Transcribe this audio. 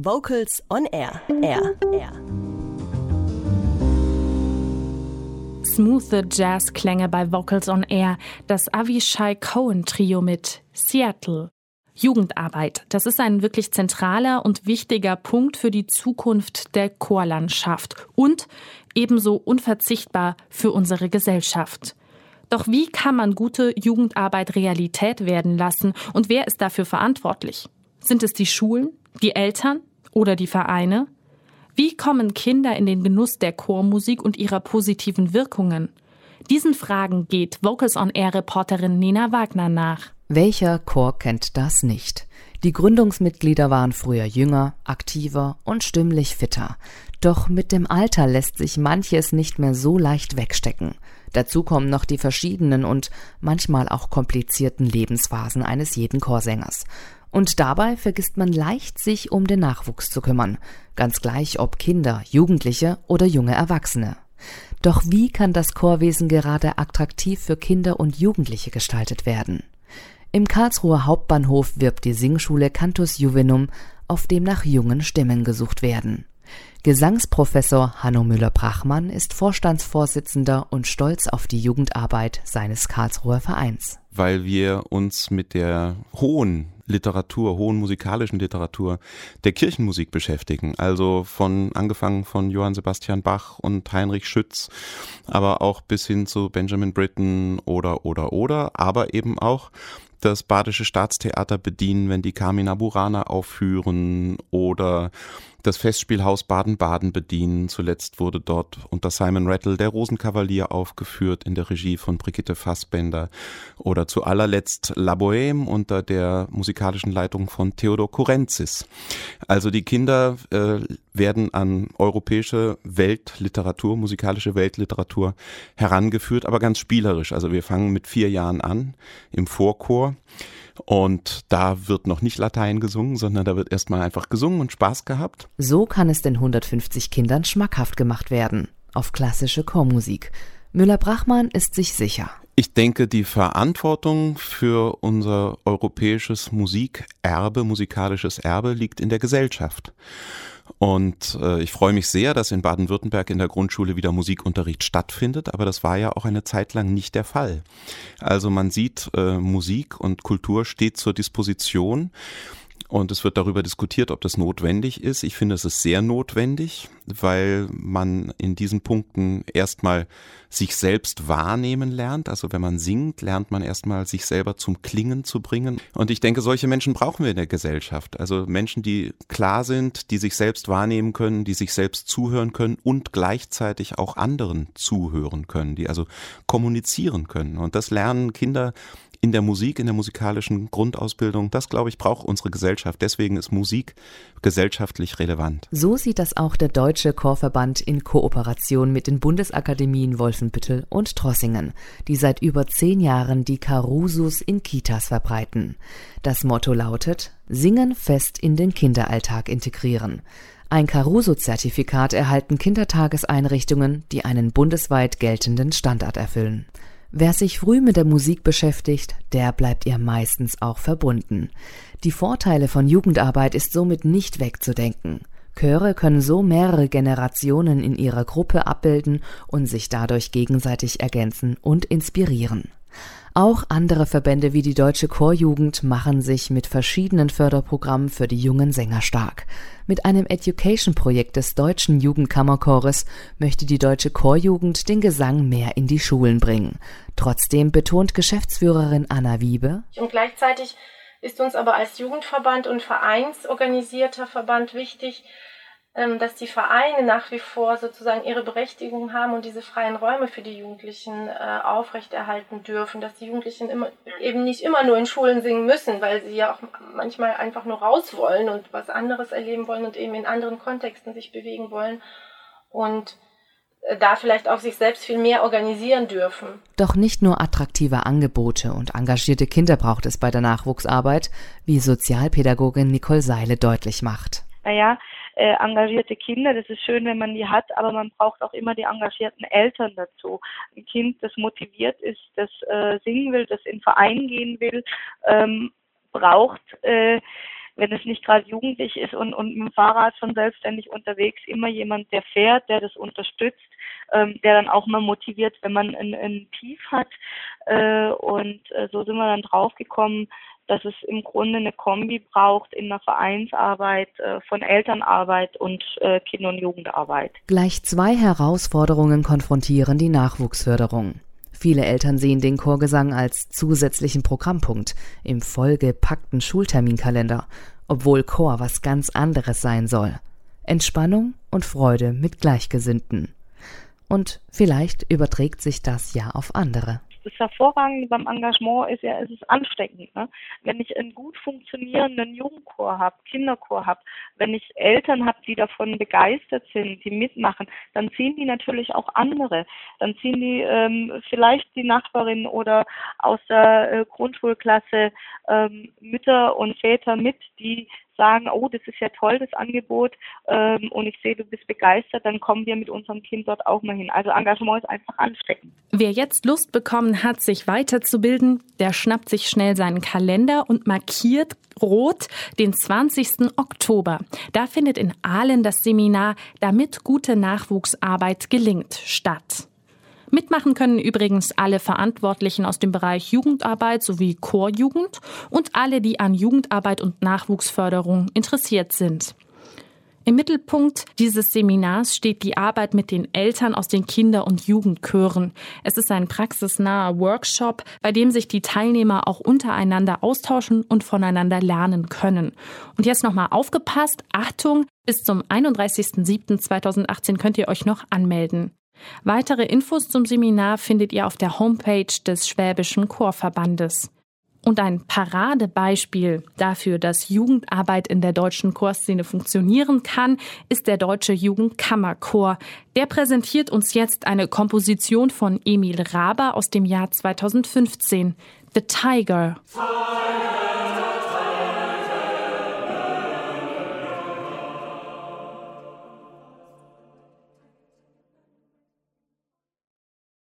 Vocals on Air. Air. Air. Smooth Jazz-Klänge bei Vocals on Air. Das Avishai Cohen Trio mit Seattle. Jugendarbeit. Das ist ein wirklich zentraler und wichtiger Punkt für die Zukunft der Chorlandschaft und ebenso unverzichtbar für unsere Gesellschaft. Doch wie kann man gute Jugendarbeit Realität werden lassen und wer ist dafür verantwortlich? Sind es die Schulen, die Eltern oder die Vereine? Wie kommen Kinder in den Genuss der Chormusik und ihrer positiven Wirkungen? Diesen Fragen geht Vocals on Air Reporterin Nina Wagner nach. Welcher Chor kennt das nicht? Die Gründungsmitglieder waren früher jünger, aktiver und stimmlich fitter. Doch mit dem Alter lässt sich manches nicht mehr so leicht wegstecken. Dazu kommen noch die verschiedenen und manchmal auch komplizierten Lebensphasen eines jeden Chorsängers. Und dabei vergisst man leicht, sich um den Nachwuchs zu kümmern, ganz gleich ob Kinder, Jugendliche oder junge Erwachsene. Doch wie kann das Chorwesen gerade attraktiv für Kinder und Jugendliche gestaltet werden? Im Karlsruher Hauptbahnhof wirbt die Singschule Cantus Juvenum, auf dem nach jungen Stimmen gesucht werden. Gesangsprofessor Hanno Müller-Brachmann ist Vorstandsvorsitzender und stolz auf die Jugendarbeit seines Karlsruher Vereins. Weil wir uns mit der hohen Literatur, hohen musikalischen Literatur der Kirchenmusik beschäftigen. Also von angefangen von Johann Sebastian Bach und Heinrich Schütz, aber auch bis hin zu Benjamin Britten oder oder oder, aber eben auch das Badische Staatstheater bedienen, wenn die Carmina Burana aufführen oder das Festspielhaus Baden-Baden bedienen. Zuletzt wurde dort unter Simon Rattle der Rosenkavalier aufgeführt in der Regie von Brigitte Fassbender oder zu allerletzt La Bohème unter der musikalischen Leitung von Theodor Kurenzis. Also die Kinder äh, werden an europäische Weltliteratur, musikalische Weltliteratur herangeführt, aber ganz spielerisch. Also wir fangen mit vier Jahren an im Vorchor. Und da wird noch nicht Latein gesungen, sondern da wird erstmal einfach gesungen und Spaß gehabt. So kann es den 150 Kindern schmackhaft gemacht werden. Auf klassische Chormusik. Müller-Brachmann ist sich sicher. Ich denke, die Verantwortung für unser europäisches Musikerbe, musikalisches Erbe liegt in der Gesellschaft. Und äh, ich freue mich sehr, dass in Baden-Württemberg in der Grundschule wieder Musikunterricht stattfindet, aber das war ja auch eine Zeit lang nicht der Fall. Also man sieht, äh, Musik und Kultur steht zur Disposition und es wird darüber diskutiert, ob das notwendig ist. Ich finde, es ist sehr notwendig, weil man in diesen Punkten erstmal sich selbst wahrnehmen lernt. Also wenn man singt, lernt man erstmal sich selber zum Klingen zu bringen. Und ich denke, solche Menschen brauchen wir in der Gesellschaft. Also Menschen, die klar sind, die sich selbst wahrnehmen können, die sich selbst zuhören können und gleichzeitig auch anderen zuhören können, die also kommunizieren können. Und das lernen Kinder in der Musik, in der musikalischen Grundausbildung. Das, glaube ich, braucht unsere Gesellschaft. Deswegen ist Musik gesellschaftlich relevant. So sieht das auch der Deutsche Chorverband in Kooperation mit den Bundesakademien Wolfenbüttel und Trossingen, die seit über zehn Jahren die Carusus in Kitas verbreiten. Das Motto lautet Singen fest in den Kinderalltag integrieren. Ein Caruso-Zertifikat erhalten Kindertageseinrichtungen, die einen bundesweit geltenden Standard erfüllen. Wer sich früh mit der Musik beschäftigt, der bleibt ihr meistens auch verbunden. Die Vorteile von Jugendarbeit ist somit nicht wegzudenken. Chöre können so mehrere Generationen in ihrer Gruppe abbilden und sich dadurch gegenseitig ergänzen und inspirieren. Auch andere Verbände wie die Deutsche Chorjugend machen sich mit verschiedenen Förderprogrammen für die jungen Sänger stark. Mit einem Education-Projekt des Deutschen Jugendkammerchores möchte die Deutsche Chorjugend den Gesang mehr in die Schulen bringen. Trotzdem betont Geschäftsführerin Anna Wiebe. Und gleichzeitig ist uns aber als Jugendverband und vereinsorganisierter Verband wichtig, dass die Vereine nach wie vor sozusagen ihre Berechtigung haben und diese freien Räume für die Jugendlichen äh, aufrechterhalten dürfen, dass die Jugendlichen immer, eben nicht immer nur in Schulen singen müssen, weil sie ja auch manchmal einfach nur raus wollen und was anderes erleben wollen und eben in anderen Kontexten sich bewegen wollen und äh, da vielleicht auch sich selbst viel mehr organisieren dürfen. Doch nicht nur attraktive Angebote und engagierte Kinder braucht es bei der Nachwuchsarbeit, wie Sozialpädagogin Nicole Seile deutlich macht. Naja, äh, engagierte Kinder. Das ist schön, wenn man die hat, aber man braucht auch immer die engagierten Eltern dazu. Ein Kind, das motiviert ist, das äh, singen will, das in Verein gehen will, ähm, braucht äh, wenn es nicht gerade jugendlich ist und, und mit dem Fahrrad schon selbstständig unterwegs, immer jemand, der fährt, der das unterstützt, ähm, der dann auch mal motiviert, wenn man ein, ein Tief hat. Äh, und äh, so sind wir dann draufgekommen, dass es im Grunde eine Kombi braucht in der Vereinsarbeit äh, von Elternarbeit und äh, Kinder- und Jugendarbeit. Gleich zwei Herausforderungen konfrontieren die Nachwuchsförderung. Viele Eltern sehen den Chorgesang als zusätzlichen Programmpunkt im vollgepackten Schulterminkalender, obwohl Chor was ganz anderes sein soll. Entspannung und Freude mit Gleichgesinnten. Und vielleicht überträgt sich das ja auf andere das Hervorragende beim Engagement ist ja, es ist ansteckend. Ne? Wenn ich einen gut funktionierenden Jugendchor habe, Kinderchor habe, wenn ich Eltern habe, die davon begeistert sind, die mitmachen, dann ziehen die natürlich auch andere. Dann ziehen die ähm, vielleicht die Nachbarin oder aus der äh, Grundschulklasse ähm, Mütter und Väter mit, die sagen, oh, das ist ja toll, das Angebot, ähm, und ich sehe, du bist begeistert, dann kommen wir mit unserem Kind dort auch mal hin. Also Engagement ist einfach ansteckend. Wer jetzt Lust bekommen hat, sich weiterzubilden, der schnappt sich schnell seinen Kalender und markiert rot den 20. Oktober. Da findet in Aalen das Seminar Damit gute Nachwuchsarbeit gelingt statt. Mitmachen können übrigens alle Verantwortlichen aus dem Bereich Jugendarbeit sowie Chorjugend und alle, die an Jugendarbeit und Nachwuchsförderung interessiert sind. Im Mittelpunkt dieses Seminars steht die Arbeit mit den Eltern aus den Kinder- und Jugendchören. Es ist ein praxisnaher Workshop, bei dem sich die Teilnehmer auch untereinander austauschen und voneinander lernen können. Und jetzt nochmal aufgepasst, Achtung, bis zum 31.07.2018 könnt ihr euch noch anmelden. Weitere Infos zum Seminar findet ihr auf der Homepage des Schwäbischen Chorverbandes. Und ein Paradebeispiel dafür, dass Jugendarbeit in der deutschen Chorszene funktionieren kann, ist der Deutsche Jugendkammerchor. Der präsentiert uns jetzt eine Komposition von Emil Raber aus dem Jahr 2015, The Tiger. Tiger.